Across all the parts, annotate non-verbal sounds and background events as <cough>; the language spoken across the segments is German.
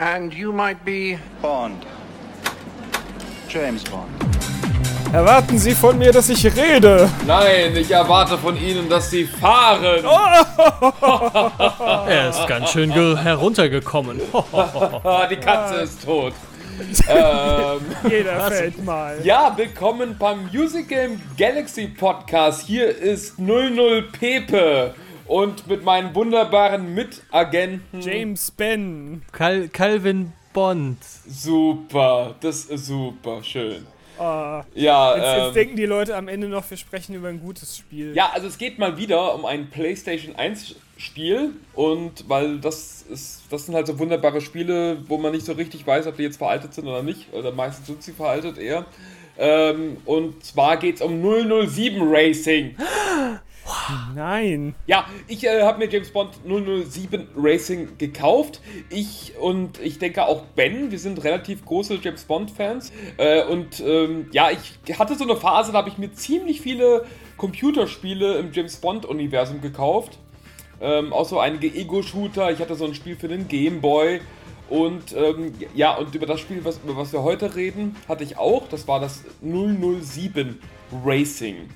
And you might be. Bond. James Bond. Erwarten Sie von mir, dass ich rede. Nein, ich erwarte von Ihnen, dass Sie fahren. <laughs> Er ist ganz schön ge- heruntergekommen. Ah, <laughs> die Katze ist tot. <laughs> ähm, Jeder fällt mal. ja, willkommen beim Music Game Galaxy Podcast. Hier ist 00 Pepe und mit meinen wunderbaren Mitagenten. James Ben. Cal Calvin Bond. Super, das ist super schön. Ah, Ja, jetzt, ähm, jetzt denken die Leute am Ende noch, wir sprechen über ein gutes Spiel. Ja, also es geht mal wieder um ein PlayStation 1 Spiel und weil das ist, das sind halt so wunderbare Spiele, wo man nicht so richtig weiß, ob die jetzt veraltet sind oder nicht, oder meistens sind sie veraltet eher. Ähm, und zwar geht es um 007 Racing. <gasps> Nein. Ja, ich äh, habe mir James Bond 007 Racing gekauft. Ich und ich denke auch Ben, wir sind relativ große James Bond-Fans. Äh, und ähm, ja, ich hatte so eine Phase, da habe ich mir ziemlich viele Computerspiele im James Bond-Universum gekauft. Ähm, auch so einige Ego-Shooter. Ich hatte so ein Spiel für den Game Boy. Und ähm, ja, und über das Spiel, was, über was wir heute reden, hatte ich auch. Das war das 007 Racing.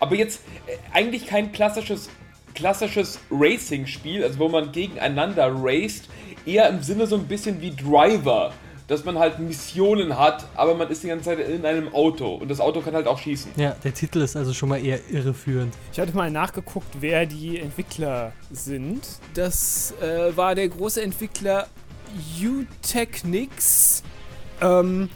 Aber jetzt äh, eigentlich kein klassisches, klassisches Racing-Spiel, also wo man gegeneinander raced, eher im Sinne so ein bisschen wie Driver, dass man halt Missionen hat, aber man ist die ganze Zeit in einem Auto und das Auto kann halt auch schießen. Ja, der Titel ist also schon mal eher irreführend. Ich hatte mal nachgeguckt, wer die Entwickler sind. Das äh, war der große Entwickler U-Technics. Ähm,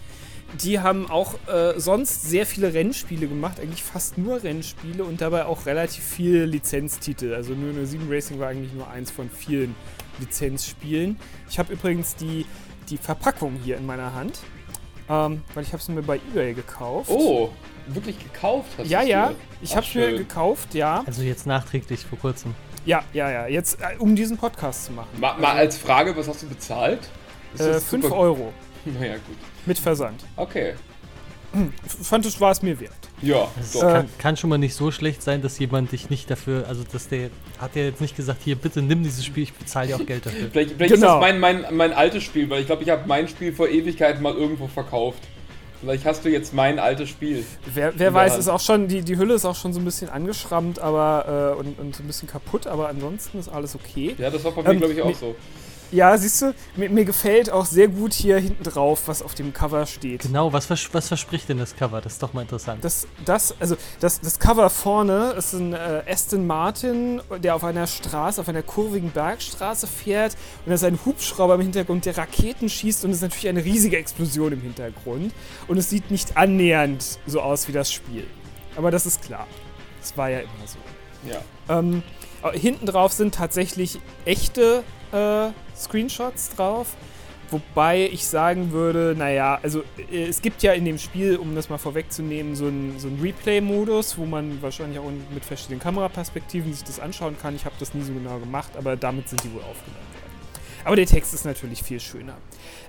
die haben auch äh, sonst sehr viele Rennspiele gemacht, eigentlich fast nur Rennspiele und dabei auch relativ viele Lizenztitel. Also 007 Racing war eigentlich nur eins von vielen Lizenzspielen. Ich habe übrigens die, die Verpackung hier in meiner Hand, ähm, weil ich habe es mir bei eBay gekauft. Oh, wirklich gekauft hast Ja, ja, dir? ich habe es mir gekauft, ja. Also jetzt nachträglich vor kurzem. Ja, ja, ja. Jetzt, äh, um diesen Podcast zu machen. Mal, mal als Frage, was hast du bezahlt? Ist Äh, das 5 super- Euro <laughs> Naja, gut. Mit Versand. Okay. Fand es war es mir wert. Ja, doch. kann, kann schon mal nicht so schlecht sein, dass jemand dich nicht dafür, also dass der, hat der jetzt nicht gesagt, hier bitte nimm dieses Spiel, ich bezahle dir auch Geld dafür. Vielleicht, vielleicht ist Genau. das mein, mein, mein altes Spiel, weil ich glaube, ich habe mein Spiel vor Ewigkeiten mal irgendwo verkauft. Vielleicht hast du jetzt mein altes Spiel. Wer, wer weiß, Hand. ist auch schon, die, die Hülle ist auch schon so ein bisschen angeschrammt aber, äh, und, und so ein bisschen kaputt, aber ansonsten ist alles okay. Ja, das war bei mir, Ähm, glaube ich, auch so. Ja, siehst du, mir, mir gefällt auch sehr gut hier hinten drauf, was auf dem Cover steht. Genau, was, vers was verspricht denn das Cover? Das ist doch mal interessant. Das, das, also das, das Cover vorne ist ein äh, Aston Martin, der auf einer Straße, auf einer kurvigen Bergstraße fährt und da ist ein Hubschrauber im Hintergrund, der Raketen schießt und es ist natürlich eine riesige Explosion im Hintergrund und es sieht nicht annähernd so aus wie das Spiel. Aber das ist klar. Das war ja immer so. Ja. Ähm, äh, hinten drauf sind tatsächlich echte äh, Screenshots drauf. Wobei ich sagen würde, naja, also äh, es gibt ja in dem Spiel, um das mal vorwegzunehmen, so einen so Replay-Modus, wo man wahrscheinlich auch mit verschiedenen Kameraperspektiven sich das anschauen kann. Ich habe das nie so genau gemacht, aber damit sind die wohl aufgenommen worden. Aber der Text ist natürlich viel schöner.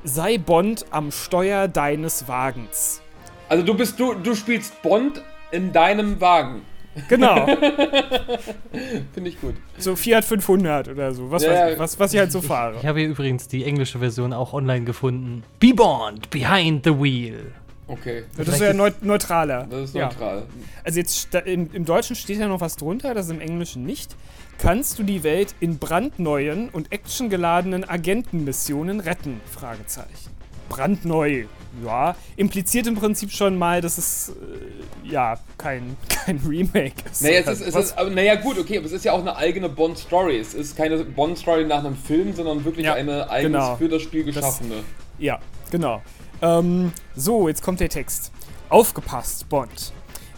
Sei Bond am Steuer deines Wagens. Also du bist du, du spielst Bond in deinem Wagen. Genau, <laughs> Finde ich gut. so Fiat 500 oder so, was, Ja, weiß ja. ich, was, was ich halt so fahre. Ich habe hier übrigens die englische Version auch online gefunden. Be Bond, behind the wheel. Okay. Das ist ja neu neutraler. Das ist ja. neutral. Also jetzt im, im Deutschen steht ja noch was drunter, das ist im Englischen nicht. Kannst du die Welt in brandneuen und actiongeladenen Agentenmissionen retten? Fragezeichen. Brandneu. Ja, impliziert im Prinzip schon mal, dass es äh, ja kein, <laughs> kein Remake ist. Naja, es ist, es ist, naja, gut, okay, aber es ist ja auch eine eigene Bond-Story. Es ist keine Bond-Story nach einem Film, sondern wirklich Ja, eine eigens genau. für das Spiel Das- geschaffene. Ja, genau. Ähm, so, jetzt kommt der Text. Aufgepasst, Bond.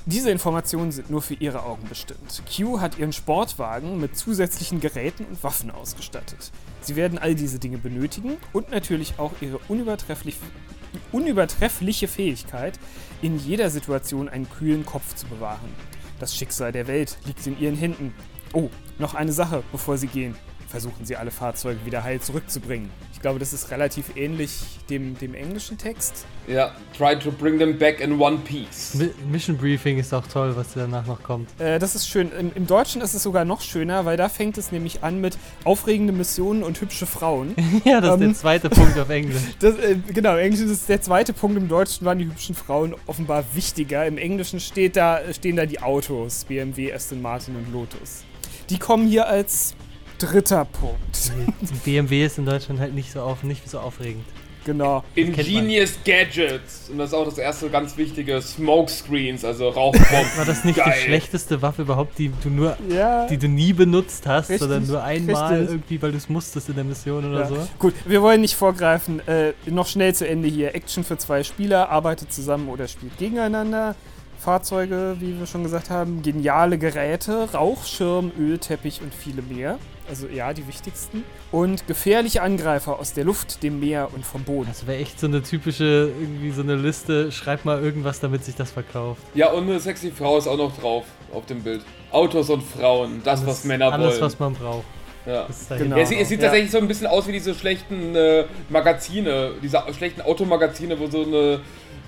Diese Informationen sind nur für Ihre Augen bestimmt. Q hat Ihren Sportwagen mit zusätzlichen Geräten und Waffen ausgestattet. Sie werden all diese Dinge benötigen und natürlich auch Ihre unübertrefflich, unübertreffliche Fähigkeit, in jeder Situation einen kühlen Kopf zu bewahren. Das Schicksal der Welt liegt in Ihren Händen. Oh, noch eine Sache, bevor Sie gehen. Versuchen sie alle Fahrzeuge wieder heil zurückzubringen. Ich glaube, das ist relativ ähnlich dem, dem englischen Text. Ja, try to bring them back in one piece. Mi- Mission Briefing ist auch toll, was danach noch kommt. Äh, das ist schön. Im, Im Deutschen ist es sogar noch schöner, weil da fängt es nämlich an mit aufregende Missionen und hübsche Frauen. <laughs> ja, das ist Ähm. der zweite Punkt auf Englisch. <laughs> Das, äh, genau, im Englischen ist der zweite Punkt. Im Deutschen waren die hübschen Frauen offenbar wichtiger. Im Englischen steht da, stehen da die Autos: BMW, Aston Martin und Lotus. Die kommen hier als dritter Punkt. BMW ist in Deutschland halt nicht so, auf, nicht so aufregend. Genau. Ingenious Gadgets. Und das ist auch das erste ganz wichtige Smokescreens, also Rauchbomben. War das nicht Geil. die schlechteste Waffe überhaupt, die du nur, Ja. die du nie benutzt hast, Richtig, sondern nur einmal richtig. irgendwie, weil du es musstest in der Mission oder Ja. so? Gut, wir wollen nicht vorgreifen. Äh, noch schnell zu Ende hier. Action für zwei Spieler, arbeitet zusammen oder spielt gegeneinander. Fahrzeuge, wie wir schon gesagt haben, geniale Geräte, Rauchschirm, Ölteppich und viele mehr. Also ja, die wichtigsten. Und gefährliche Angreifer aus der Luft, dem Meer und vom Boden. Das wäre echt so eine typische, irgendwie so eine Liste, schreib mal irgendwas, damit sich das verkauft. Ja, und eine sexy Frau ist auch noch drauf auf dem Bild. Autos und Frauen, das, was Männer Alles, wollen. was man braucht. ja. Genau. Ja, es, sieht- es sieht Ja. tatsächlich so ein bisschen aus wie diese schlechten äh, Magazine, diese schlechten Automagazine, wo so eine,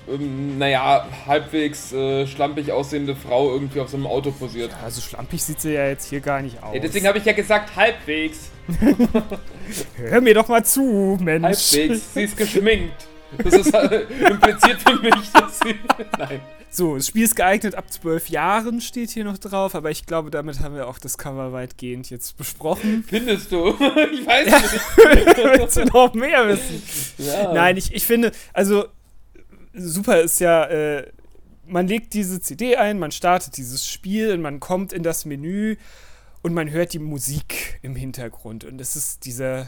ähm, naja, halbwegs äh, schlampig aussehende Frau irgendwie auf so einem Auto posiert. Also schlampig sieht sie ja jetzt hier gar nicht aus. Ja, deswegen habe ich ja gesagt, halbwegs. <laughs> Hör mir doch mal zu, Mensch. Halbwegs. Sie ist <laughs> geschminkt. Das ist, äh, impliziert für mich, <laughs> dass sie. Nein. So, das Spiel ist geeignet ab 12 Jahren, steht hier noch drauf, aber ich glaube, damit haben wir auch das Cover weitgehend jetzt besprochen. Findest du? Ich weiß nicht. Willst du noch mehr wissen? Ja. Nein, ich, ich finde, also super ist ja, äh, man legt diese CD ein, man startet dieses Spiel und man kommt in das Menü und man hört die Musik im Hintergrund. Und es ist dieser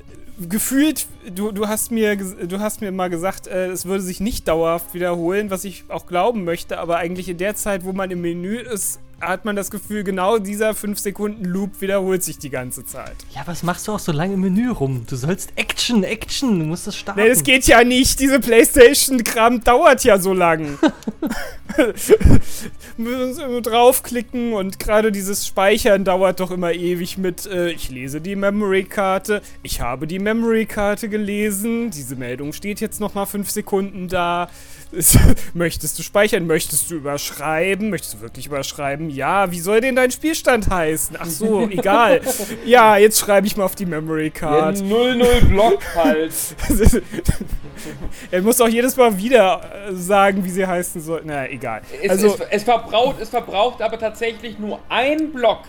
gefühlt, du, du, hast mir, du hast mir mal gesagt, äh, es würde sich nicht dauerhaft wiederholen, was ich auch glauben möchte, aber eigentlich in der Zeit, wo man im Menü ist, hat man das Gefühl, genau dieser 5-Sekunden-Loop wiederholt sich die ganze Zeit. Ja, was machst du auch so lange im Menü rum? Du sollst Action, Action, du musst das starten. Nee, das geht ja nicht. Diese Playstation-Kram dauert ja so lang. <laughs> <laughs> Müssen wir draufklicken und gerade dieses Speichern dauert doch immer ewig mit, äh, ich lese die Memory-Karte, ich habe die Memory-Karte gelesen, diese Meldung steht jetzt nochmal fünf Sekunden da. Es- <laughs> Möchtest du speichern? Möchtest du überschreiben? Möchtest du wirklich überschreiben? Ja, wie soll denn dein Spielstand heißen? Ach so, <laughs> egal. Ja, jetzt schreibe ich mal auf die Memory Card. 0-0 Block <laughs> halt. er muss auch jedes Mal wieder äh, sagen, wie sie heißen soll. Na, egal. Es, Also, es, es, verbraucht, es verbraucht aber tatsächlich nur ein Block.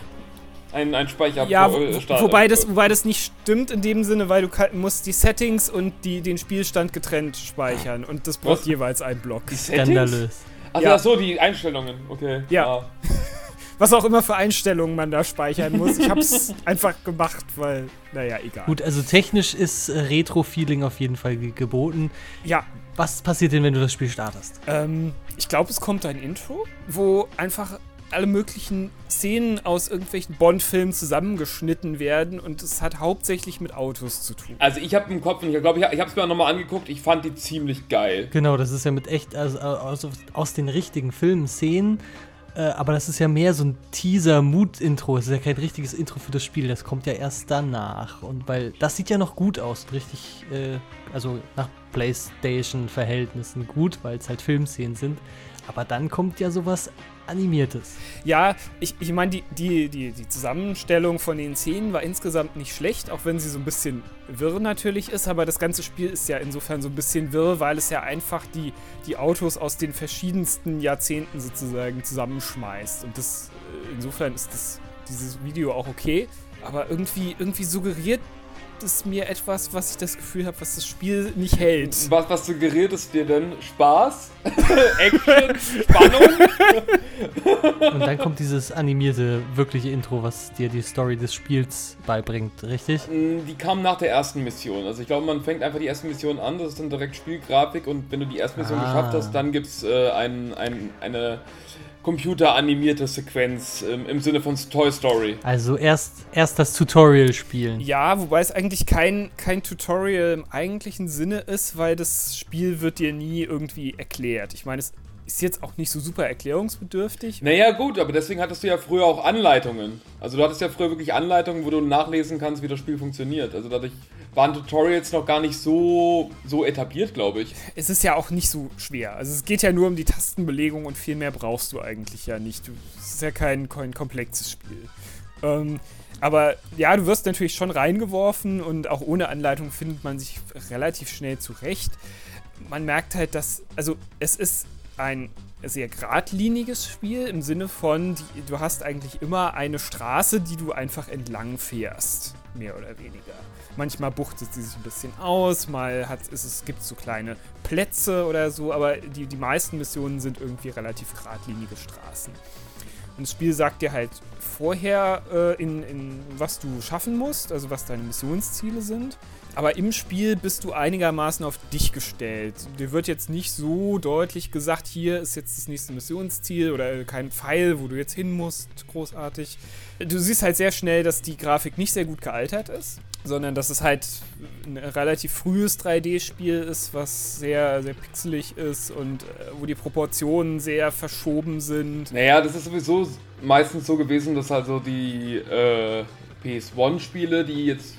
Ein, ein Speicher ja, pro- wo, äh, Start- wobei, das, wobei das nicht stimmt in dem Sinne, weil du musst die Settings und die, den Spielstand getrennt speichern. Und das braucht Was? jeweils einen Block. Die Settings? Skandalös. Also Ja. ach so, die Einstellungen, okay. Ja. <laughs> Was auch immer für Einstellungen man da speichern muss. Ich hab's <laughs> einfach gemacht, weil, naja, egal. Gut, also technisch ist äh, Retro-Feeling auf jeden Fall ge geboten. Ja, Was passiert denn, wenn du das Spiel startest? Ähm, ich glaube, es kommt ein Intro, wo einfach alle möglichen Szenen aus irgendwelchen Bond-Filmen zusammengeschnitten werden und es hat hauptsächlich mit Autos zu tun. Also ich habe im Kopf, ich glaube, ich, ich habe es mir nochmal angeguckt, ich fand die ziemlich geil. Genau, das ist ja mit echt also, aus, aus den richtigen Filmen Szenen. Äh, aber das ist ja mehr so ein Teaser-Mood-Intro. Es ist ja kein richtiges Intro für das Spiel. Das kommt ja erst danach. Und weil das sieht ja noch gut aus. Richtig, äh, also nach PlayStation-Verhältnissen gut, weil es halt Filmszenen sind. Aber dann kommt ja sowas Animiertes. Ja, ich, ich meine, die, die, die, die Zusammenstellung von den Szenen war insgesamt nicht schlecht, auch wenn sie so ein bisschen wirr natürlich ist, aber das ganze Spiel ist ja insofern so ein bisschen wirr, weil es ja einfach die, die Autos aus den verschiedensten Jahrzehnten sozusagen zusammenschmeißt. Und das, äh, insofern ist das, dieses Video auch okay, aber irgendwie, irgendwie suggeriert gibt es mir etwas, was ich das Gefühl habe, was das Spiel nicht hält. Was, was suggeriert es dir denn? Spaß? <laughs> Action? <laughs> Spannung? Und dann kommt dieses animierte, wirkliche Intro, was dir die Story des Spiels beibringt, richtig? Mm, Die kam nach der ersten Mission. Also ich glaube, man fängt einfach die erste Mission an, das ist dann direkt Spielgrafik und wenn du die erste Mission Ah. geschafft hast, dann gibt es äh, ein, ein, eine computeranimierte Sequenz ähm, im Sinne von Toy Story. Also erst, erst das Tutorial spielen. Ja, wobei es eigentlich kein, kein Tutorial im eigentlichen Sinne ist, weil das Spiel wird dir nie irgendwie erklärt. Ich meine, es ist jetzt auch nicht so super erklärungsbedürftig. Naja, gut, aber deswegen hattest du ja früher auch Anleitungen. Also du hattest ja früher wirklich Anleitungen, wo du nachlesen kannst, wie das Spiel funktioniert. Also dadurch waren Tutorials noch gar nicht so, so etabliert, glaube ich. Es ist ja auch nicht so schwer. Also es geht ja nur um die Tastenbelegung und viel mehr brauchst du eigentlich ja nicht. Es ist ja kein, kein komplexes Spiel. Ähm, aber ja, du wirst natürlich schon reingeworfen und auch ohne Anleitung findet man sich relativ schnell zurecht. Man merkt halt, dass, also es ist ein sehr geradliniges Spiel im Sinne von, die, du hast eigentlich immer eine Straße, die du einfach entlang fährst, mehr oder weniger. Manchmal buchtet sie sich ein bisschen aus, mal hat, ist es gibt so kleine Plätze oder so, aber die, die meisten Missionen sind irgendwie relativ geradlinige Straßen. Und das Spiel sagt dir halt vorher, äh, in, in was du schaffen musst, also was deine Missionsziele sind. Aber im Spiel bist du einigermaßen auf dich gestellt. Dir wird jetzt nicht so deutlich gesagt, hier ist jetzt das nächste Missionsziel oder kein Pfeil, wo du jetzt hin musst, großartig. Du siehst halt sehr schnell, dass die Grafik nicht sehr gut gealtert ist, sondern dass es halt ein relativ frühes 3D-Spiel ist, was sehr, sehr pixelig ist und äh, wo die Proportionen sehr verschoben sind. Naja, das ist sowieso meistens so gewesen, dass also die äh, PS1-Spiele, die jetzt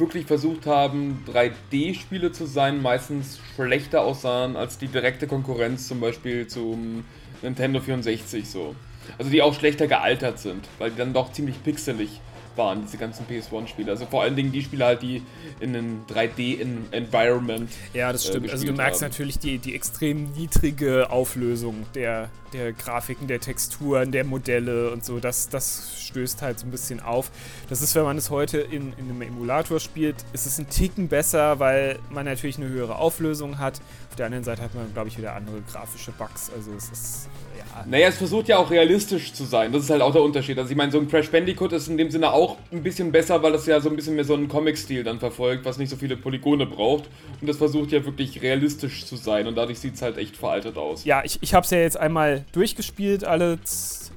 wirklich versucht haben, 3D-Spiele zu sein, meistens schlechter aussahen als die direkte Konkurrenz zum Beispiel zum Nintendo 64 so. Also die auch schlechter gealtert sind, weil die dann doch ziemlich pixelig waren, diese ganzen PS1-Spiele. Also vor allen Dingen die Spiele halt, die in einem 3D-Environment Ja, das äh, stimmt. also du merkst haben. natürlich die, die extrem niedrige Auflösung der, der Grafiken, der Texturen, der Modelle und so. Das, das stößt halt so ein bisschen auf. Das ist, wenn man es heute in, in einem Emulator spielt, ist es ein Ticken besser, weil man natürlich eine höhere Auflösung hat. Auf der anderen Seite hat man, glaube ich, wieder andere grafische Bugs. Also es ist. Naja, es versucht ja auch realistisch zu sein. Das ist halt auch der Unterschied. Also ich meine, so ein Crash Bandicoot ist in dem Sinne auch ein bisschen besser, weil das ja so ein bisschen mehr so einen Comic-Stil dann verfolgt, was nicht so viele Polygone braucht. Und das versucht ja wirklich realistisch zu sein und dadurch sieht es halt echt veraltet aus. Ja, ich, ich habe es ja jetzt einmal durchgespielt, alle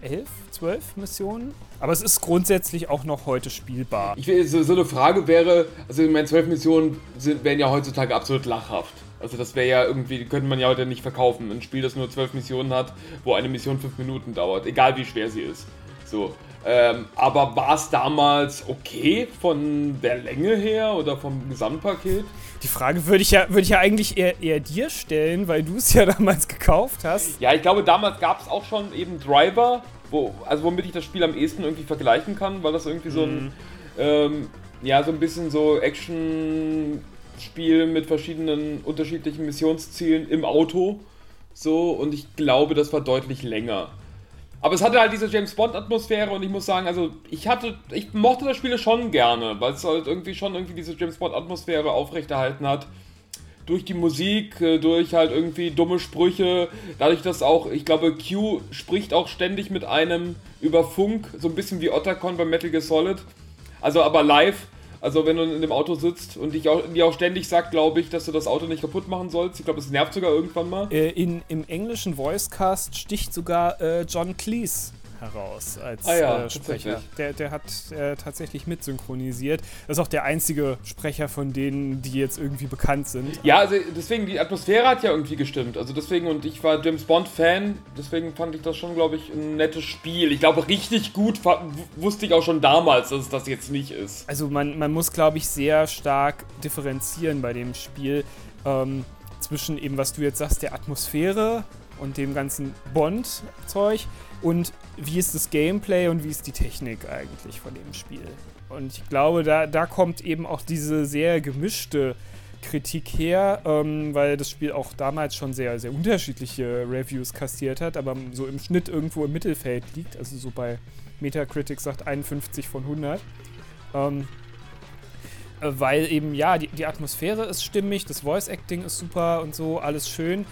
elf, zwölf Missionen. Aber es ist grundsätzlich auch noch heute spielbar. Ich will, so, so eine Frage wäre, also ich meine, zwölf Missionen sind, wären ja heutzutage absolut lachhaft. Also das wäre ja irgendwie, könnte man ja heute nicht verkaufen. Ein Spiel, das nur zwölf Missionen hat, wo eine Mission fünf Minuten dauert, egal wie schwer sie ist. So. Ähm, aber war es damals okay von der Länge her oder vom Gesamtpaket? Die Frage würde ich ja, würde ich ja eigentlich eher, eher dir stellen, weil du es ja <laughs> damals gekauft hast. Ja, ich glaube, damals gab es auch schon eben Driver, wo, also womit ich das Spiel am ehesten irgendwie vergleichen kann, weil das irgendwie so ein, ähm, ja, so ein bisschen so Action-Spiel mit verschiedenen unterschiedlichen Missionszielen im Auto. So, und ich glaube, das war deutlich länger. Aber es hatte halt diese James Bond-Atmosphäre und ich muss sagen, also ich hatte, ich mochte das Spiel schon gerne, weil es halt irgendwie schon irgendwie diese James Bond-Atmosphäre aufrechterhalten hat durch die Musik, äh, durch halt irgendwie dumme Sprüche, dadurch, dass auch, ich glaube, Q spricht auch ständig mit einem über Funk, so ein bisschen wie Otacon bei Metal Gear Solid. Also aber live, also wenn du in dem Auto sitzt und dich auch, auch ständig sagt, glaube ich, dass du das Auto nicht kaputt machen sollst. Ich glaube, es nervt sogar irgendwann mal. Äh, in, Im englischen Voicecast sticht sogar äh, John Cleese heraus als Ah ja, äh, Sprecher. tatsächlich. Der, der hat äh, tatsächlich mitsynchronisiert. Das ist auch der einzige Sprecher von denen, die jetzt irgendwie bekannt sind. Ja, also deswegen, die Atmosphäre hat ja irgendwie gestimmt. Also deswegen, und ich war James Bond-Fan, deswegen fand ich das schon, glaube ich, ein nettes Spiel. Ich glaube, richtig gut wusste ich auch schon damals, dass es das jetzt nicht ist. Also man, man muss, glaube ich, sehr stark differenzieren bei dem Spiel ähm, zwischen eben, was du jetzt sagst, der Atmosphäre und dem ganzen Bond-Zeug und wie ist das Gameplay und wie ist die Technik eigentlich von dem Spiel. Und ich glaube, da, da kommt eben auch diese sehr gemischte Kritik her, ähm, weil das Spiel auch damals schon sehr, sehr unterschiedliche Reviews kassiert hat, aber so im Schnitt irgendwo im Mittelfeld liegt, also so bei Metacritic sagt 51 von 100. Ähm, Äh, Weil eben, ja, die, die Atmosphäre ist stimmig, das Voice-Acting ist super und so, alles schön.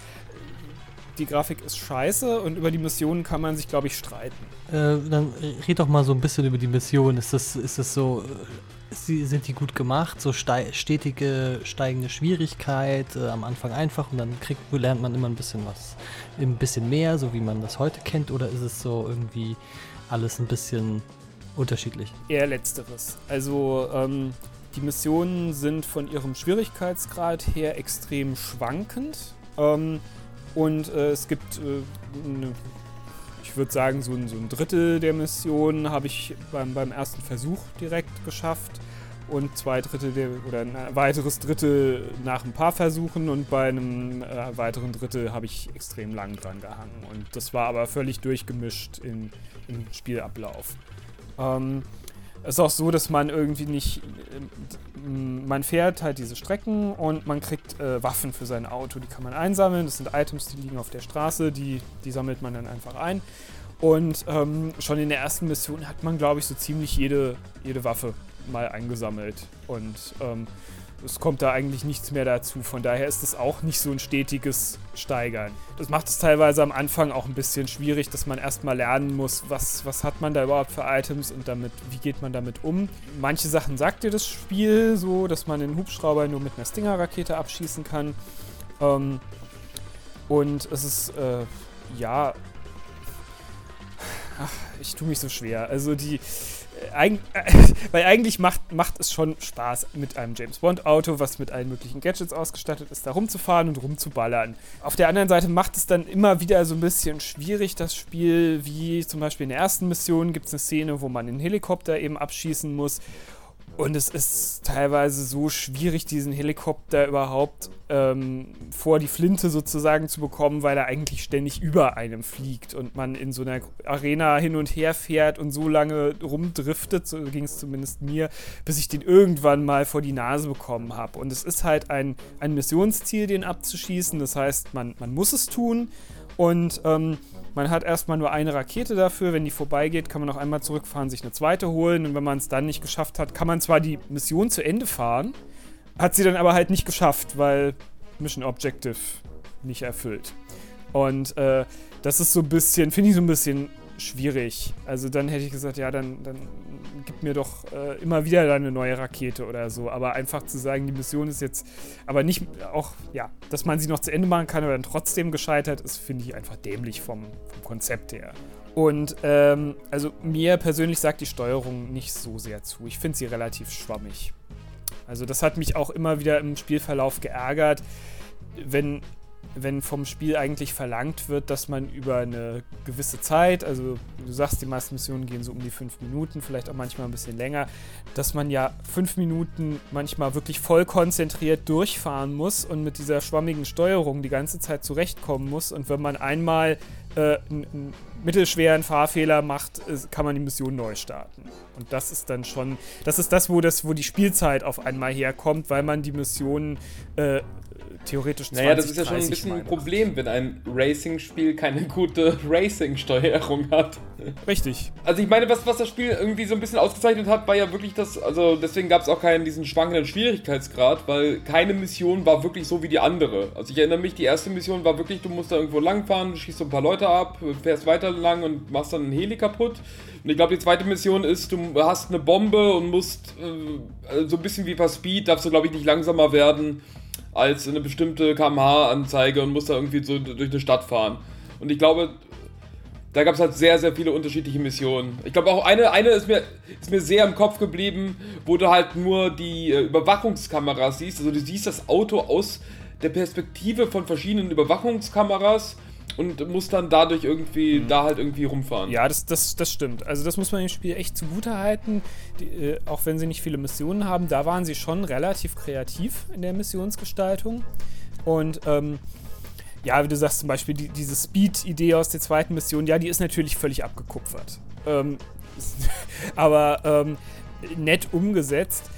Die Grafik ist scheiße und über die Missionen kann man sich, glaube ich, streiten. Äh, dann red doch mal so ein bisschen über die Mission. Ist das, ist das so, äh, die, sind die gut gemacht? So stei stetige, steigende Schwierigkeit, äh, am Anfang einfach und dann kriegt, lernt man immer ein bisschen was, ein bisschen mehr, so wie man das heute kennt? Oder ist es so irgendwie alles ein bisschen unterschiedlich? Eher letzteres. Also, ähm, die Missionen sind von ihrem Schwierigkeitsgrad her extrem schwankend. Ähm, und äh, es gibt, äh, eine, ich würde sagen, so ein, so ein Drittel der Missionen habe ich beim, beim ersten Versuch direkt geschafft. Und zwei Drittel der, oder ein weiteres Drittel nach ein paar Versuchen und bei einem äh, weiteren Drittel habe ich extrem lang dran gehangen. Und das war aber völlig durchgemischt in, im Spielablauf. Ähm, es ist auch so, dass man irgendwie nicht. ähm, Man fährt halt diese Strecken und man kriegt äh, Waffen für sein Auto. Die kann man einsammeln. Das sind Items, die liegen auf der Straße. Die, die sammelt man dann einfach ein. Und ähm, schon in der ersten Mission hat man, glaube ich, so ziemlich jede, jede Waffe mal eingesammelt. Und ähm, es kommt da eigentlich nichts mehr dazu. Von daher ist es auch nicht so ein stetiges Steigern. Das macht es teilweise am Anfang auch ein bisschen schwierig, dass man erstmal lernen muss, was, was hat man da überhaupt für Items und damit, wie geht man damit um. Manche Sachen sagt dir das Spiel so, dass man den Hubschrauber nur mit einer Stinger-Rakete abschießen kann. Ähm, und es ist, äh, ja. Ach, ich tue mich so schwer. Also die. Eig <laughs> weil eigentlich macht, macht es schon Spaß, mit einem James Bond-Auto, was mit allen möglichen Gadgets ausgestattet ist, da rumzufahren und rumzuballern. Auf der anderen Seite macht es dann immer wieder so ein bisschen schwierig, das Spiel, wie zum Beispiel in der ersten Mission gibt es eine Szene, wo man einen Helikopter eben abschießen muss. Und es ist teilweise so schwierig, diesen Helikopter überhaupt ähm, vor die Flinte sozusagen zu bekommen, weil er eigentlich ständig über einem fliegt und man in so einer Arena hin und her fährt und so lange rumdriftet, so ging es zumindest mir, bis ich den irgendwann mal vor die Nase bekommen habe. Und es ist halt ein, ein Missionsziel, den abzuschießen. Das heißt, man, man muss es tun und ähm, man hat erstmal nur eine Rakete dafür. Wenn die vorbeigeht, kann man noch einmal zurückfahren, sich eine zweite holen. Und wenn man es dann nicht geschafft hat, kann man zwar die Mission zu Ende fahren, hat sie dann aber halt nicht geschafft, weil Mission Objective nicht erfüllt. Und äh, das ist so ein bisschen, finde ich so ein bisschen schwierig. Also dann hätte ich gesagt, ja, dann, dann gib mir doch äh, immer wieder eine neue Rakete oder so. Aber einfach zu sagen, die Mission ist jetzt, aber nicht auch, ja, dass man sie noch zu Ende machen kann oder dann trotzdem gescheitert ist, finde ich einfach dämlich vom, vom Konzept her. Und ähm, also mir persönlich sagt die Steuerung nicht so sehr zu. Ich finde sie relativ schwammig. Also das hat mich auch immer wieder im Spielverlauf geärgert, wenn wenn vom Spiel eigentlich verlangt wird, dass man über eine gewisse Zeit, also du sagst, die meisten Missionen gehen so um die fünf Minuten, vielleicht auch manchmal ein bisschen länger, dass man ja fünf Minuten manchmal wirklich voll konzentriert durchfahren muss und mit dieser schwammigen Steuerung die ganze Zeit zurechtkommen muss. Und wenn man einmal äh, einen, mittelschweren Fahrfehler macht, ist- kann man die Mission neu starten. Und das ist dann schon, das ist das, wo das, wo die Spielzeit auf einmal herkommt, weil man die Missionen äh, theoretisch 20, Naja, das ist ja schon ein 30 bisschen ein. Problem, wenn ein Racing-Spiel keine gute <laughs> Racing-Steuerung hat. Richtig. Also ich meine, was, was das Spiel irgendwie so ein bisschen ausgezeichnet hat, war ja wirklich das, also deswegen gab es auch keinen diesen schwankenden Schwierigkeitsgrad, weil keine Mission war wirklich so wie die andere. Also ich erinnere mich, die erste Mission war wirklich, du musst da irgendwo langfahren, schießt so ein paar Leute ab, fährst weiter lang und machst dann einen Heli kaputt. Und ich glaube, die zweite Mission ist, du hast eine Bombe und musst äh, so ein bisschen wie per Speed, darfst du glaube ich nicht langsamer werden als eine bestimmte kmh-Anzeige und musst da irgendwie so durch eine Stadt fahren. Und ich glaube, da gab es halt sehr, sehr viele unterschiedliche Missionen. Ich glaube auch eine, eine ist, mir, ist mir sehr im Kopf geblieben, wo du halt nur die äh, Überwachungskameras siehst. Also du siehst das Auto aus der Perspektive von verschiedenen Überwachungskameras und musst dann dadurch irgendwie, da halt irgendwie rumfahren. Ja, das, das, das stimmt. Also das muss man dem Spiel echt zugute halten. Die, äh, auch wenn sie nicht viele Missionen haben, da waren sie schon relativ kreativ in der Missionsgestaltung. Und ähm, ja, wie du sagst zum Beispiel, die, diese Speed-Idee aus der zweiten Mission, ja, die ist natürlich völlig abgekupfert. Ähm, <laughs> aber ähm, nett umgesetzt.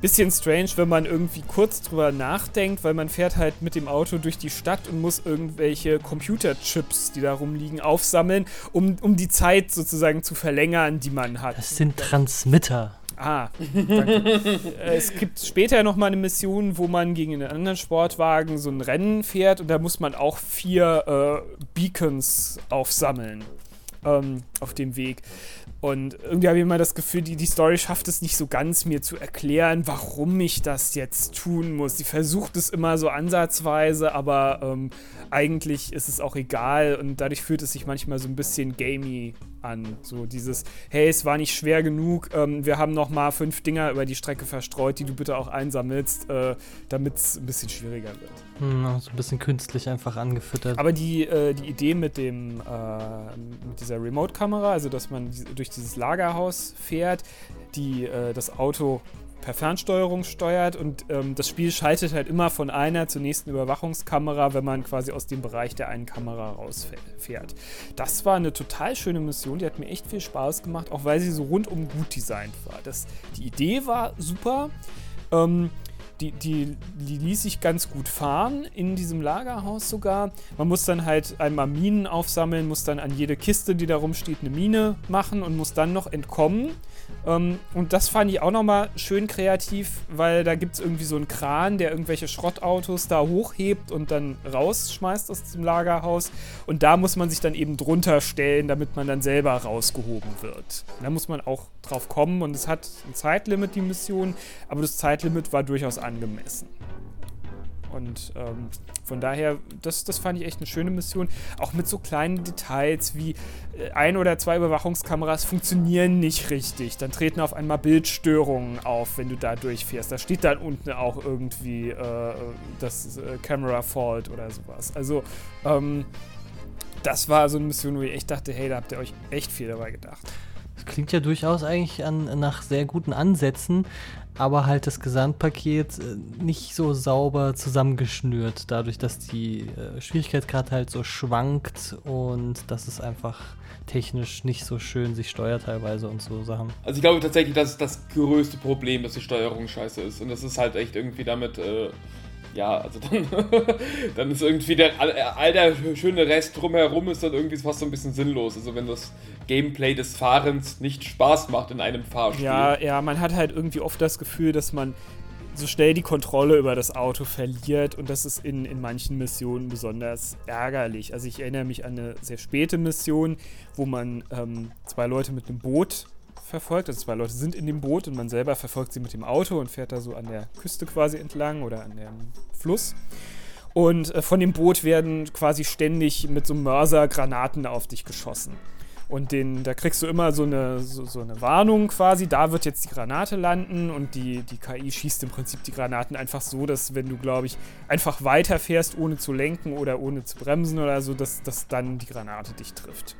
Bisschen strange, wenn man irgendwie kurz drüber nachdenkt, weil man fährt halt mit dem Auto durch die Stadt und muss irgendwelche Computerchips, die da rumliegen, aufsammeln, um, um die Zeit sozusagen zu verlängern, die man hat. Das sind Transmitter. Ah, danke. <laughs> Äh, es gibt später noch mal eine Mission, wo man gegen einen anderen Sportwagen so ein Rennen fährt und da muss man auch vier äh, Beacons aufsammeln ähm, auf dem Weg. Und irgendwie habe ich immer das Gefühl, die, die Story schafft es nicht so ganz, mir zu erklären, warum ich das jetzt tun muss. Sie versucht es immer so ansatzweise, aber ähm, eigentlich ist es auch egal und dadurch fühlt es sich manchmal so ein bisschen gamey an. So dieses, hey, es war nicht schwer genug, ähm, wir haben noch mal fünf Dinger über die Strecke verstreut, die du bitte auch einsammelst, äh, damit es ein bisschen schwieriger wird. Hm, so ein bisschen künstlich einfach angefüttert. Aber die, äh, die Idee mit dem, äh, mit dieser Remote-Kamera, also dass man durch dieses Lagerhaus fährt, die äh, das Auto per Fernsteuerung steuert und ähm, das Spiel schaltet halt immer von einer zur nächsten Überwachungskamera, wenn man quasi aus dem Bereich der einen Kamera rausfährt. Das war eine total schöne Mission, die hat mir echt viel Spaß gemacht, auch weil sie so rundum gut designt war. Das, die Idee war super. Ähm, die, die, die ließ sich ganz gut fahren, in diesem Lagerhaus sogar. Man muss dann halt einmal Minen aufsammeln, muss dann an jede Kiste, die da rumsteht, eine Mine machen und muss dann noch entkommen. Ähm, und das fand ich auch nochmal schön kreativ, weil da gibt es irgendwie so einen Kran, der irgendwelche Schrottautos da hochhebt und dann rausschmeißt aus dem Lagerhaus. Und da muss man sich dann eben drunter stellen, damit man dann selber rausgehoben wird. Da muss man auch drauf kommen und es hat ein Zeitlimit, die Mission, aber das Zeitlimit war durchaus angemessen. Und ähm, von daher, das, das fand ich echt eine schöne Mission. Auch mit so kleinen Details wie äh, ein oder zwei Überwachungskameras funktionieren nicht richtig. Dann treten auf einmal Bildstörungen auf, wenn du da durchfährst. Da steht dann unten auch irgendwie äh, das äh, Camera Fault oder sowas. Also, ähm, das war so eine Mission, wo ich echt dachte, hey, da habt ihr euch echt viel dabei gedacht. Das klingt ja durchaus eigentlich an, nach sehr guten Ansätzen, aber halt das Gesamtpaket äh, nicht so sauber zusammengeschnürt, dadurch, dass die äh, Schwierigkeitsgrad halt so schwankt und dass es einfach technisch nicht so schön sich steuert teilweise und so Sachen. Also ich glaube tatsächlich, das ist das größte Problem, dass die Steuerung scheiße ist und das ist halt echt irgendwie damit äh, ja, also dann, <laughs> dann ist irgendwie der, all der schöne Rest drumherum ist dann irgendwie fast so ein bisschen sinnlos. Also wenn das Gameplay des Fahrens nicht Spaß macht in einem Fahrspiel. Ja, ja, man hat halt irgendwie oft das Gefühl, dass man so schnell die Kontrolle über das Auto verliert und das ist in, in manchen Missionen besonders ärgerlich. Also ich erinnere mich an eine sehr späte Mission, wo man ähm, zwei Leute mit einem Boot verfolgt. Also zwei Leute sind in dem Boot und man selber verfolgt sie mit dem Auto und fährt da so an der Küste quasi entlang oder an dem Fluss. Und äh, von dem Boot werden quasi ständig mit so Mörser Granaten auf dich geschossen. Und den, da kriegst du immer so eine, so, so, eine Warnung quasi, da wird jetzt die Granate landen und die, die KI schießt im Prinzip die Granaten einfach so, dass wenn du, glaube ich, einfach weiterfährst, ohne zu lenken oder ohne zu bremsen oder so, dass, dass dann die Granate dich trifft.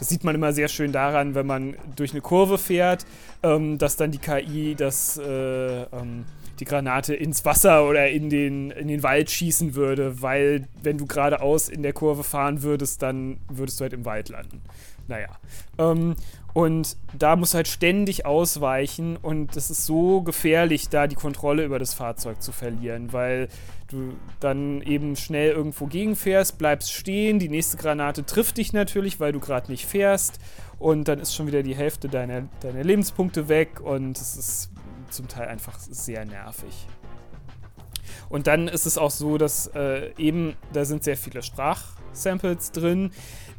Das sieht man immer sehr schön daran, wenn man durch eine Kurve fährt, ähm, dass dann die KI das, äh, ähm, die Granate ins Wasser oder in den, in den Wald schießen würde, weil wenn du geradeaus in der Kurve fahren würdest, dann würdest du halt im Wald landen. Naja. Ähm, und da musst du halt ständig ausweichen und es ist so gefährlich, da die Kontrolle über das Fahrzeug zu verlieren, weil du dann eben schnell irgendwo gegenfährst, bleibst stehen, die nächste Granate trifft dich natürlich, weil du gerade nicht fährst und dann ist schon wieder die Hälfte deiner, deiner Lebenspunkte weg und es ist zum Teil einfach sehr nervig. Und dann ist es auch so, dass äh, eben, da sind sehr viele Sprachsamples drin,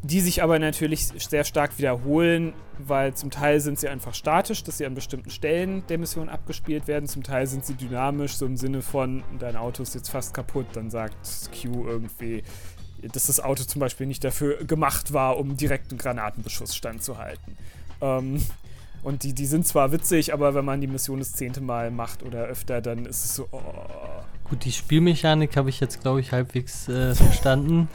die sich aber natürlich sehr stark wiederholen, weil zum Teil sind sie einfach statisch, dass sie an bestimmten Stellen der Mission abgespielt werden, zum Teil sind sie dynamisch, so im Sinne von, dein Auto ist jetzt fast kaputt, dann sagt Q irgendwie, dass das Auto zum Beispiel nicht dafür gemacht war, um direkten Granatenbeschuss standzuhalten. Ähm, und die, die sind zwar witzig, aber wenn man die Mission das zehnte Mal macht oder öfter, dann ist es so, oh, Gut, die Spielmechanik habe ich jetzt, glaube ich, halbwegs äh, <laughs> verstanden.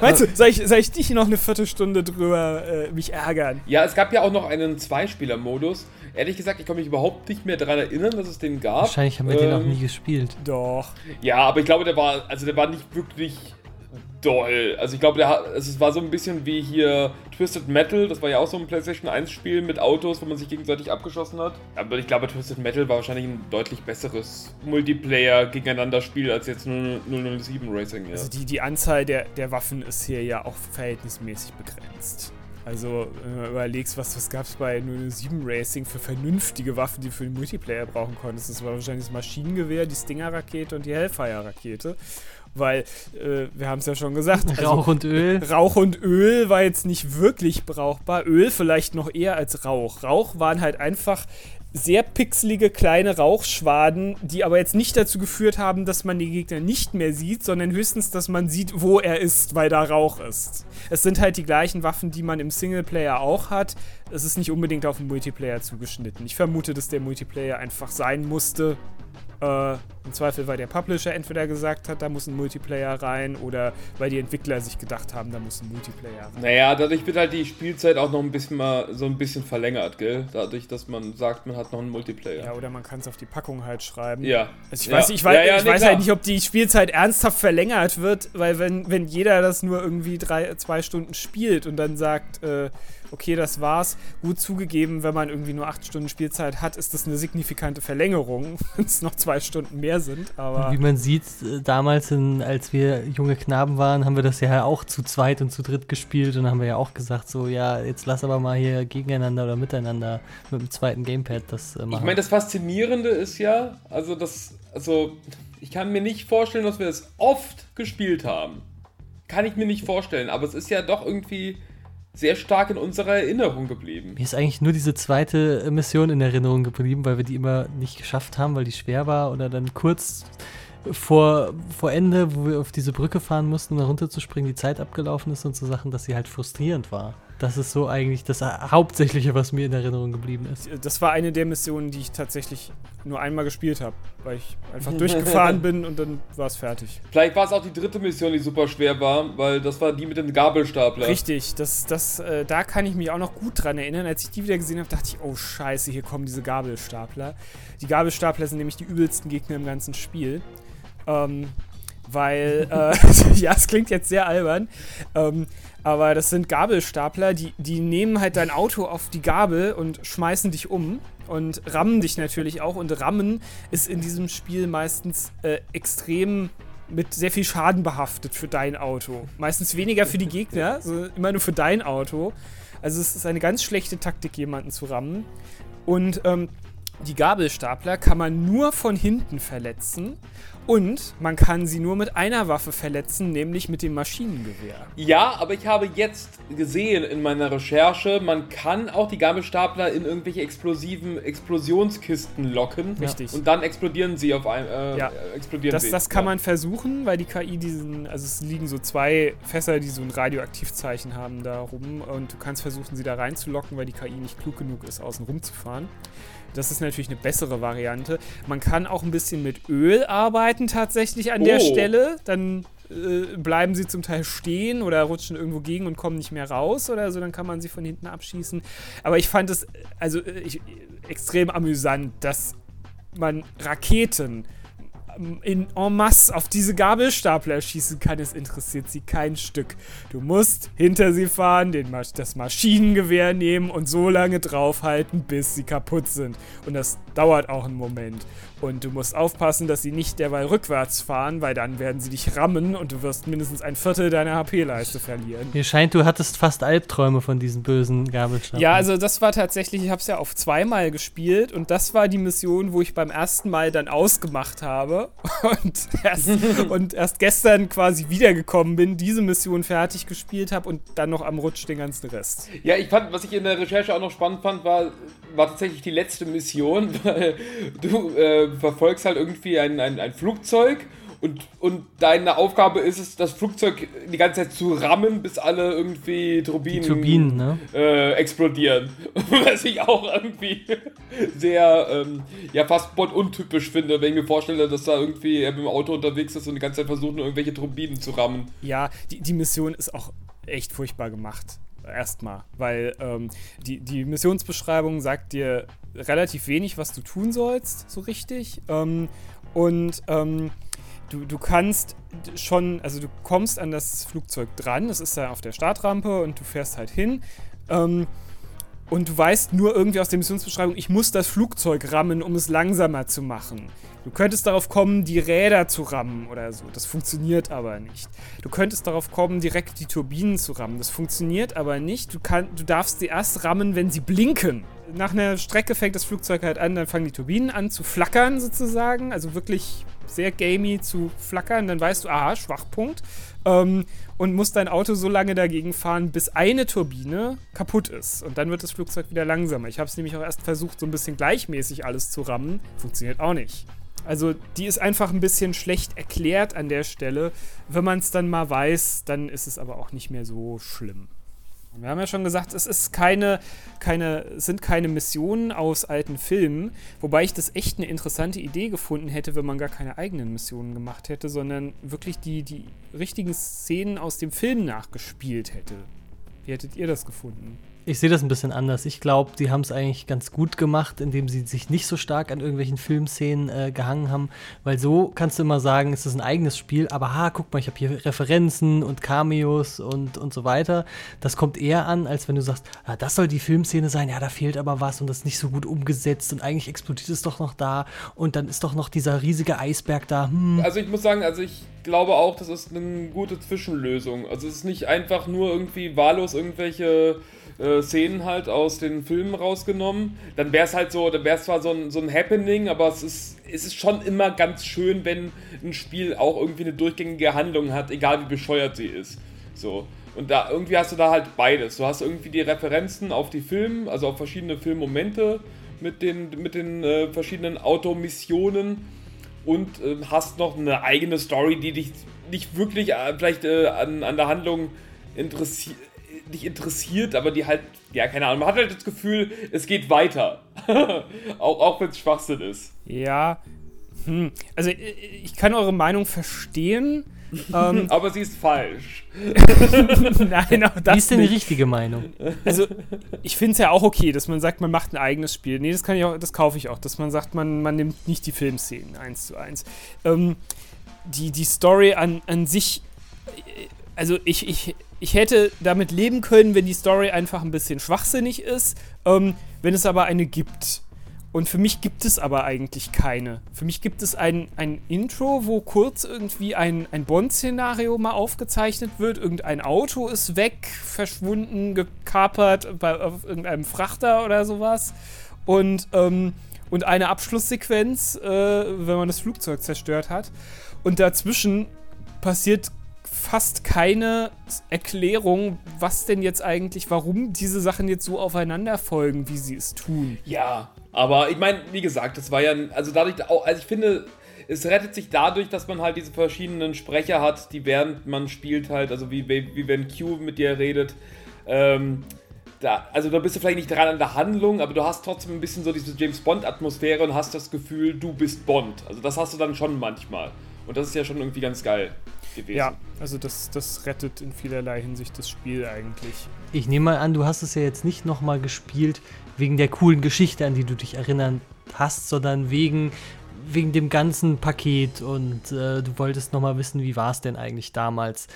Meinst du, soll ich, soll ich dich noch eine Viertelstunde drüber äh, mich ärgern? Ja, es gab ja auch noch einen Zweispieler-Modus. Ehrlich gesagt, ich kann mich überhaupt nicht mehr daran erinnern, dass es den gab. Wahrscheinlich haben wir ähm, den auch nie gespielt. Doch. Ja, aber ich glaube, der war, also der war nicht wirklich doll. Also ich glaube, also es war so ein bisschen wie hier Twisted Metal, das war ja auch so ein PlayStation 1 Spiel mit Autos, wo man sich gegenseitig abgeschossen hat. Aber ich glaube, Twisted Metal war wahrscheinlich ein deutlich besseres Multiplayer-Gegeneinander-Spiel als jetzt 007 Racing. Ja. Also die, die Anzahl der, der Waffen ist hier ja auch verhältnismäßig begrenzt. Also, wenn du überlegst, was, was gab es bei 007 Racing für vernünftige Waffen, die du für den Multiplayer brauchen konntest. Das war wahrscheinlich das Maschinengewehr, die Stinger-Rakete und die Hellfire-Rakete. Weil, äh, wir haben es ja schon gesagt. also Rauch und Öl. Rauch und Öl war jetzt nicht wirklich brauchbar. Öl vielleicht noch eher als Rauch. Rauch waren halt einfach sehr pixelige kleine Rauchschwaden, die aber jetzt nicht dazu geführt haben, dass man den Gegner nicht mehr sieht, sondern höchstens, dass man sieht, wo er ist, weil da Rauch ist. Es sind halt die gleichen Waffen, die man im Singleplayer auch hat. Es ist nicht unbedingt auf den Multiplayer zugeschnitten. Ich vermute, dass der Multiplayer einfach sein musste, äh, Im Zweifel, weil der Publisher entweder gesagt hat, da muss ein Multiplayer rein, oder weil die Entwickler sich gedacht haben, da muss ein Multiplayer rein. Naja, dadurch wird halt die Spielzeit auch noch ein bisschen mal so ein bisschen verlängert, gell? Dadurch, dass man sagt, man hat noch einen Multiplayer. Ja, oder man kann es auf die Packung halt schreiben. Ja. Also ich Ja. weiß, ich weiß, Ja, ja, ich nee, weiß halt nicht, ob die Spielzeit ernsthaft verlängert wird, weil wenn, wenn jeder das nur irgendwie drei, zwei Stunden spielt und dann sagt, äh, okay, das war's, gut zugegeben, wenn man irgendwie nur acht Stunden Spielzeit hat, ist das eine signifikante Verlängerung, <laughs> wenn es noch zwei Stunden mehr sind. Aber Wie man sieht, äh, damals, in, als wir junge Knaben waren, haben wir das ja auch zu zweit und zu dritt gespielt und haben wir ja auch gesagt, so, ja, jetzt lass aber mal hier gegeneinander oder miteinander mit dem zweiten Gamepad das äh, machen. Ich meine, das Faszinierende ist ja, also das, also ich kann mir nicht vorstellen, dass wir das oft gespielt haben. Kann ich mir nicht vorstellen, aber es ist ja doch irgendwie sehr stark in unserer Erinnerung geblieben. Mir ist eigentlich nur diese zweite Mission in Erinnerung geblieben, weil wir die immer nicht geschafft haben, weil die schwer war oder dann kurz vor, vor Ende, wo wir auf diese Brücke fahren mussten, um da runterzuspringen, die Zeit abgelaufen ist und so Sachen, dass sie halt frustrierend war. Das ist so eigentlich das Hauptsächliche, was mir in Erinnerung geblieben ist. das war eine der Missionen, die ich tatsächlich nur einmal gespielt habe, weil ich einfach <laughs> durchgefahren bin und dann war es fertig. Vielleicht war es auch die dritte Mission, die super schwer war, weil das war die mit dem Gabelstapler. Richtig, das, das, äh, da kann ich mich auch noch gut dran erinnern. Als ich die wieder gesehen habe, dachte ich, oh scheiße, hier kommen diese Gabelstapler. Die Gabelstapler sind nämlich die übelsten Gegner im ganzen Spiel. Ähm, weil, <laughs> äh, ja, es klingt jetzt sehr albern, ähm, aber das sind Gabelstapler, die, die nehmen halt dein Auto auf die Gabel und schmeißen dich um und rammen dich natürlich auch. Und Rammen ist in diesem Spiel meistens äh, extrem mit sehr viel Schaden behaftet für dein Auto. Meistens weniger für die Gegner, <laughs> sondern immer nur für dein Auto. Also es ist eine ganz schlechte Taktik, jemanden zu rammen. Und ähm, die Gabelstapler kann man nur von hinten verletzen. Und man kann sie nur mit einer Waffe verletzen, nämlich mit dem Maschinengewehr. Ja, aber ich habe jetzt gesehen in meiner Recherche, man kann auch die Gabelstapler in irgendwelche explosiven Explosionskisten locken. Richtig. Und dann explodieren sie auf einem. Äh, Ja. explodieren Das, sie. das kann ja. man versuchen, weil die KI diesen, also es liegen so zwei Fässer, die so ein Radioaktivzeichen haben da rum und du kannst versuchen, sie da reinzulocken, weil die KI nicht klug genug ist, außen rum zu fahren. Das ist natürlich eine bessere Variante. Man kann auch ein bisschen mit Öl arbeiten tatsächlich an der Oh. Stelle. Dann äh, bleiben sie zum Teil stehen oder rutschen irgendwo gegen und kommen nicht mehr raus oder so. Dann kann man sie von hinten abschießen. Aber ich fand es also äh, ich, extrem amüsant, dass man Raketen in en masse auf diese Gabelstapler schießen kann, es interessiert sie kein Stück. Du musst hinter sie fahren, den das Maschinengewehr nehmen und so lange draufhalten, bis sie kaputt sind. Und das dauert auch einen Moment. Und du musst aufpassen, dass sie nicht derweil rückwärts fahren, weil dann werden sie dich rammen und du wirst mindestens ein Viertel deiner HP-Leiste verlieren. Mir scheint, du hattest fast Albträume von diesen bösen Gabelstaplern. Ja, also das war tatsächlich, ich habe es ja auf zweimal gespielt und das war die Mission, wo ich beim ersten Mal dann ausgemacht habe <laughs> und erst, <laughs> und erst gestern quasi wiedergekommen bin, diese Mission fertig gespielt habe und dann noch am Rutsch den ganzen Rest. Ja, ich fand, was ich in der Recherche auch noch spannend fand, war, war tatsächlich die letzte Mission, <laughs> weil du äh, verfolgst halt irgendwie ein, ein, ein Flugzeug und, und deine Aufgabe ist es, das Flugzeug die ganze Zeit zu rammen, bis alle irgendwie Turbinen, Turbinen, ne? äh, explodieren. <laughs> Was ich auch irgendwie <laughs> sehr, ähm, ja, fast bot-untypisch finde, wenn ich mir vorstelle, dass da irgendwie er mit dem Auto unterwegs ist und die ganze Zeit versucht, nur irgendwelche Turbinen zu rammen. Ja, die, die Mission ist auch echt furchtbar gemacht. Erstmal, weil ähm, die, die Missionsbeschreibung sagt dir relativ wenig, was du tun sollst, so richtig. Ähm, und ähm, du, du kannst schon, also du kommst an das Flugzeug dran, das ist da auf der Startrampe und du fährst halt hin. Ähm, und du weißt nur irgendwie aus der Missionsbeschreibung, ich muss das Flugzeug rammen, um es langsamer zu machen. Du könntest darauf kommen, die Räder zu rammen oder so. Das funktioniert aber nicht. Du könntest darauf kommen, direkt die Turbinen zu rammen. Das funktioniert aber nicht. Du, kann, du darfst sie erst rammen, wenn sie blinken. Nach einer Strecke fängt das Flugzeug halt an, dann fangen die Turbinen an zu flackern sozusagen. Also wirklich sehr gamey zu flackern. Dann weißt du, aha, Schwachpunkt. Ähm, und musst dein Auto so lange dagegen fahren, bis eine Turbine kaputt ist. Und dann wird das Flugzeug wieder langsamer. Ich habe es nämlich auch erst versucht, so ein bisschen gleichmäßig alles zu rammen. Funktioniert auch nicht. Also die ist einfach ein bisschen schlecht erklärt an der Stelle. Wenn man es dann mal weiß, dann ist es aber auch nicht mehr so schlimm. Wir haben ja schon gesagt, es ist keine, keine, sind keine Missionen aus alten Filmen, wobei ich das echt eine interessante Idee gefunden hätte, wenn man gar keine eigenen Missionen gemacht hätte, sondern wirklich die, die richtigen Szenen aus dem Film nachgespielt hätte. Wie hättet ihr das gefunden? Ich sehe das ein bisschen anders. Ich glaube, die haben es eigentlich ganz gut gemacht, indem sie sich nicht so stark an irgendwelchen Filmszenen äh, gehangen haben, weil so kannst du immer sagen, es ist ein eigenes Spiel, aber ha, guck mal, ich habe hier Referenzen und Cameos und, und so weiter. Das kommt eher an, als wenn du sagst, ah, das soll die Filmszene sein, ja, da fehlt aber was und das ist nicht so gut umgesetzt und eigentlich explodiert es doch noch da und dann ist doch noch dieser riesige Eisberg da. Hm. Also ich muss sagen, also ich glaube auch, das ist eine gute Zwischenlösung. Also es ist nicht einfach nur irgendwie wahllos irgendwelche äh, Szenen halt aus den Filmen rausgenommen. Dann wäre es halt so, dann wäre es zwar so ein, so ein Happening, aber es ist, es ist schon immer ganz schön, wenn ein Spiel auch irgendwie eine durchgängige Handlung hat, egal wie bescheuert sie ist. So. Und da irgendwie hast du da halt beides. Du hast irgendwie die Referenzen auf die Filme, also auf verschiedene Filmmomente mit den, mit den äh, verschiedenen Automissionen und äh, hast noch eine eigene Story, die dich nicht wirklich äh, vielleicht äh, an, an der Handlung interessiert dich interessiert, aber die halt, ja, keine Ahnung, man hat halt das Gefühl, es geht weiter. <laughs> auch auch wenn es Schwachsinn ist. Ja. Hm. Also, ich kann eure Meinung verstehen. <laughs> ähm, aber sie ist falsch. <laughs> Nein, auch das Wie ist denn nicht. die richtige Meinung? Also, ich finde es ja auch okay, dass man sagt, man macht ein eigenes Spiel. Nee, das kann ich auch, das kaufe ich auch, dass man sagt, man, man nimmt nicht die Filmszenen eins zu eins. Ähm, die, die Story an, an sich, also ich, ich, ich hätte damit leben können, wenn die Story einfach ein bisschen schwachsinnig ist, ähm, wenn es aber eine gibt. Und für mich gibt es aber eigentlich keine. Für mich gibt es ein, ein Intro, wo kurz irgendwie ein, ein Bond-Szenario mal aufgezeichnet wird. Irgendein Auto ist weg, verschwunden, gekapert bei, auf irgendeinem Frachter oder sowas. Und, ähm, und eine Abschlusssequenz, äh, wenn man das Flugzeug zerstört hat. Und dazwischen passiert fast keine Erklärung, was denn jetzt eigentlich, warum diese Sachen jetzt so aufeinander folgen, wie sie es tun. Ja, aber ich meine, wie gesagt, das war ja, also dadurch, also ich finde, es rettet sich dadurch, dass man halt diese verschiedenen Sprecher hat, die während man spielt halt, also wie, wie, wenn Q mit dir redet, ähm, da, also da bist du vielleicht nicht dran an der Handlung, aber du hast trotzdem ein bisschen so diese James Bond-Atmosphäre und hast das Gefühl, du bist Bond. Also das hast du dann schon manchmal. Und das ist ja schon irgendwie ganz geil gewesen. Ja, also das, das rettet in vielerlei Hinsicht das Spiel eigentlich. Ich nehme mal an, du hast es ja jetzt nicht nochmal gespielt wegen der coolen Geschichte, an die du dich erinnern hast, sondern wegen, wegen dem ganzen Paket und äh, du wolltest nochmal wissen, wie war es denn eigentlich damals.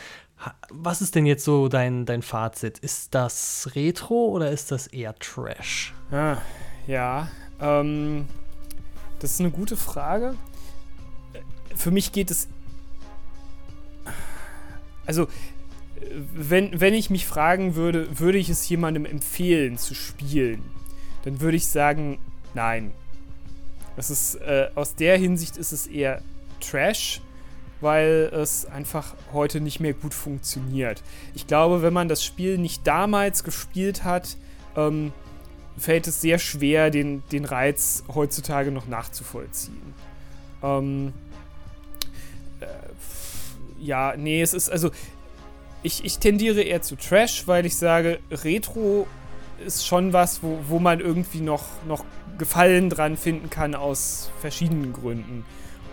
Was ist denn jetzt so dein, dein Fazit? Ist das Retro oder ist das eher Trash? Ah, ja, ähm, das ist eine gute Frage. Für mich geht es also wenn, wenn ich mich fragen würde, würde ich es jemandem empfehlen zu spielen, dann würde ich sagen, nein. Das ist, äh, aus der Hinsicht ist es eher Trash, weil es einfach heute nicht mehr gut funktioniert. Ich glaube, wenn man das Spiel nicht damals gespielt hat, ähm, fällt es sehr schwer, den, den Reiz heutzutage noch nachzuvollziehen. Ähm, ja, nee, es ist also. Ich, ich tendiere eher zu Trash, weil ich sage, Retro ist schon was, wo, wo man irgendwie noch, noch Gefallen dran finden kann aus verschiedenen Gründen.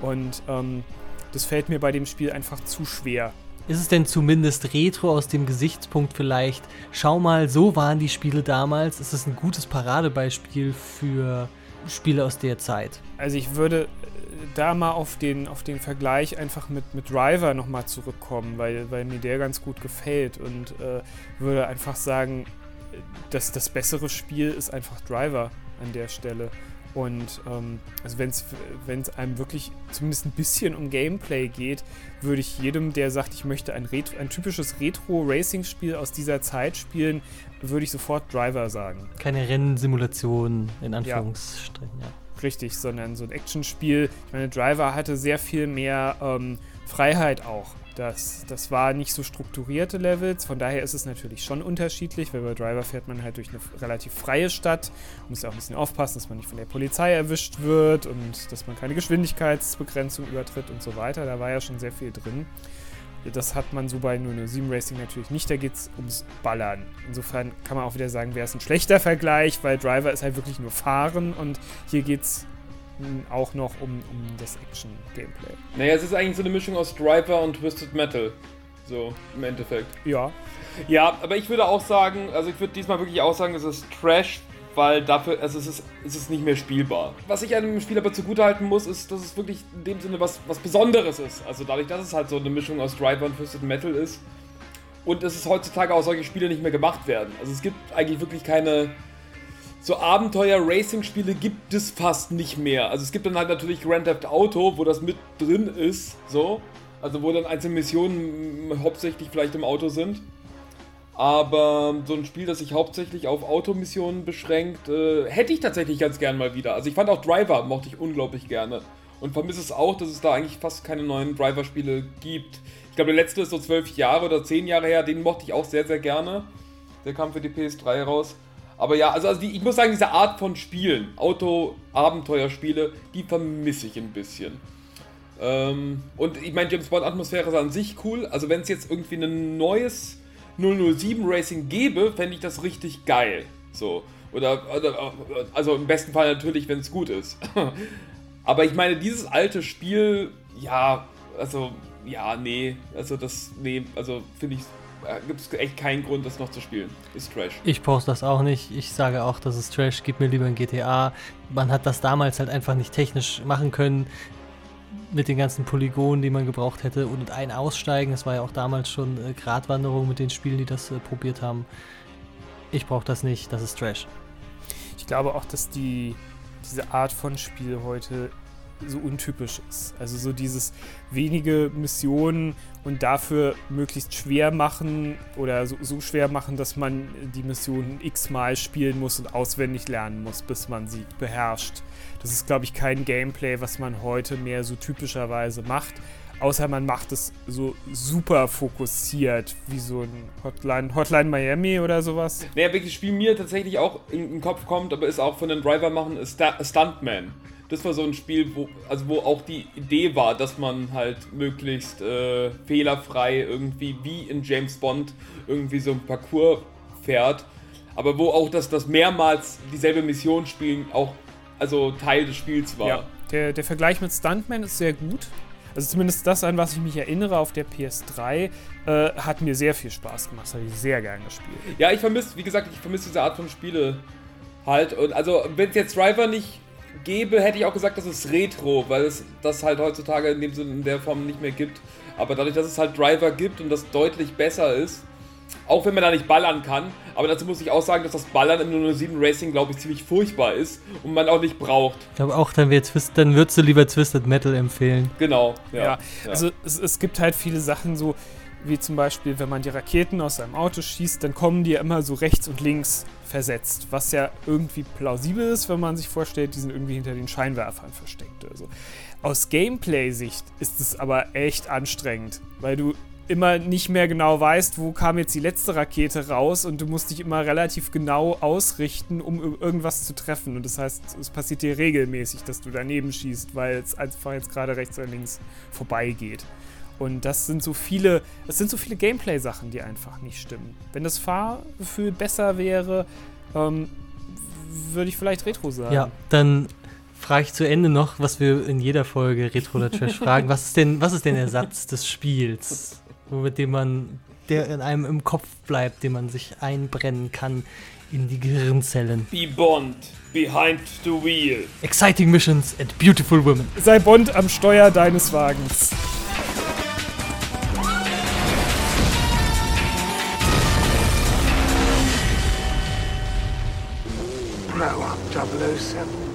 Und ähm, das fällt mir bei dem Spiel einfach zu schwer. Ist es denn zumindest retro aus dem Gesichtspunkt vielleicht? Schau mal, so waren die Spiele damals. Ist es ein gutes Paradebeispiel für Spiele aus der Zeit? Also ich würde da mal auf den, auf den Vergleich einfach mit, mit Driver nochmal zurückkommen, weil, weil mir der ganz gut gefällt und äh, würde einfach sagen, das, das bessere Spiel ist einfach Driver an der Stelle. Und ähm, also wenn es einem wirklich zumindest ein bisschen um Gameplay geht, würde ich jedem, der sagt, ich möchte ein, Ret ein typisches Retro-Racing-Spiel aus dieser Zeit spielen, würde ich sofort Driver sagen. Keine Rennsimulation in Anführungsstrichen, ja. ja. Richtig, sondern so ein Actionspiel. Ich meine, Driver hatte sehr viel mehr ähm, Freiheit auch. Das, das war nicht so strukturierte Levels, von daher ist es natürlich schon unterschiedlich, weil bei Driver fährt man halt durch eine relativ freie Stadt, muss ja auch ein bisschen aufpassen, dass man nicht von der Polizei erwischt wird und dass man keine Geschwindigkeitsbegrenzung übertritt und so weiter. Da war ja schon sehr viel drin. Das hat man so bei 007 Racing natürlich nicht, da geht es ums Ballern. Insofern kann man auch wieder sagen, wäre es ein schlechter Vergleich, weil Driver ist halt wirklich nur Fahren und hier geht es auch noch um, um das Action-Gameplay. Naja, es ist eigentlich so eine Mischung aus Driver und Twisted Metal. So, im Endeffekt. Ja. Ja, aber ich würde auch sagen, also ich würde diesmal wirklich auch sagen, es ist Trash, weil dafür, also es ist, es ist nicht mehr spielbar. Was ich einem Spiel aber zugutehalten muss, ist, dass es wirklich in dem Sinne was, was Besonderes ist. Also dadurch, dass es halt so eine Mischung aus Driver und Twisted Metal ist. Und dass es heutzutage auch solche Spiele nicht mehr gemacht werden. Also es gibt eigentlich wirklich keine so Abenteuer-Racing-Spiele gibt es fast nicht mehr. Also es gibt dann halt natürlich Grand Theft Auto, wo das mit drin ist, so. Also wo dann einzelne Missionen hauptsächlich vielleicht im Auto sind. Aber so ein Spiel, das sich hauptsächlich auf Automissionen beschränkt, äh, hätte ich tatsächlich ganz gern mal wieder. Also ich fand auch Driver, mochte ich unglaublich gerne. Und vermisse es auch, dass es da eigentlich fast keine neuen Driver-Spiele gibt. Ich glaube, der letzte ist so zwölf Jahre oder zehn Jahre her, den mochte ich auch sehr, sehr gerne. Der kam für die PS3 raus. Aber ja, also, also die, ich muss sagen, diese Art von Spielen, Auto-Abenteuerspiele, die vermisse ich ein bisschen. Ähm, und ich meine, James Bond-Atmosphäre ist an sich cool. Also wenn es jetzt irgendwie ein neues 007 Racing gäbe, fände ich das richtig geil. So. Oder, oder also im besten Fall natürlich, wenn es gut ist. <laughs> Aber ich meine, dieses alte Spiel, ja, also, ja, nee, also das, nee, also finde ich äh, gibt es echt keinen Grund, das noch zu spielen. Ist Trash. Ich poste das auch nicht. Ich sage auch, das ist Trash. Gib mir lieber ein GTA. Man hat das damals halt einfach nicht technisch machen können mit den ganzen Polygonen, die man gebraucht hätte und ein Aussteigen. Das war ja auch damals schon äh, Gratwanderung mit den Spielen, die das äh, probiert haben. Ich brauche das nicht. Das ist Trash. Ich glaube auch, dass die diese Art von Spiel heute so untypisch ist. Also so dieses wenige Missionen und dafür möglichst schwer machen oder so, so schwer machen, dass man die Missionen x-mal spielen muss und auswendig lernen muss, bis man sie beherrscht. Das ist, glaube ich, kein Gameplay, was man heute mehr so typischerweise macht. Außer man macht es so super fokussiert, wie so ein Hotline, Hotline Miami oder sowas. Naja, welches Spiel mir tatsächlich auch in den Kopf kommt, aber ist auch von den Driver machen, ist Stuntman das war so ein Spiel, wo, also wo auch die Idee war, dass man halt möglichst äh, fehlerfrei irgendwie wie in James Bond irgendwie so ein Parcours fährt. Aber wo auch das, das mehrmals dieselbe Mission spielen auch also Teil des Spiels war. Ja, der, der Vergleich mit Stuntman ist sehr gut. Also zumindest das, an was ich mich erinnere auf der PS3, äh, hat mir sehr viel Spaß gemacht. Das habe ich sehr gerne gespielt. Ja, ich vermisse, wie gesagt, ich vermisse diese Art von Spiele halt. Und also, wenn es jetzt Driver nicht gäbe, hätte ich auch gesagt, das ist Retro, weil es das halt heutzutage in dem Sinne in der Form nicht mehr gibt. Aber dadurch, dass es halt Driver gibt und das deutlich besser ist, auch wenn man da nicht ballern kann, aber dazu muss ich auch sagen, dass das Ballern im 007 Racing, glaube ich, ziemlich furchtbar ist und man auch nicht braucht. Ich glaube auch, dann, dann würdest du lieber Twisted Metal empfehlen. Genau, ja. ja, ja. also es, es gibt halt viele Sachen so, wie zum Beispiel, wenn man die Raketen aus einem Auto schießt, dann kommen die ja immer so rechts und links versetzt, was ja irgendwie plausibel ist, wenn man sich vorstellt, die sind irgendwie hinter den Scheinwerfern versteckt. Also aus Gameplay-Sicht ist es aber echt anstrengend, weil du immer nicht mehr genau weißt, wo kam jetzt die letzte Rakete raus und du musst dich immer relativ genau ausrichten, um irgendwas zu treffen. Und das heißt, es passiert dir regelmäßig, dass du daneben schießt, weil es einfach jetzt gerade rechts oder links vorbeigeht. Und das sind so viele, das sind so viele Gameplay-Sachen, die einfach nicht stimmen. Wenn das Fahrgefühl besser wäre, ähm, würde ich vielleicht Retro sagen. Ja, dann frage ich zu Ende noch, was wir in jeder Folge Retro oder Trash <laughs> fragen. Was ist denn, was ist denn der Satz des Spiels, mit dem man, der in einem im Kopf bleibt, den man sich einbrennen kann in die Gehirnzellen? Be Bond, behind the wheel. Exciting missions and beautiful women. Sei Bond am Steuer deines Wagens. 007.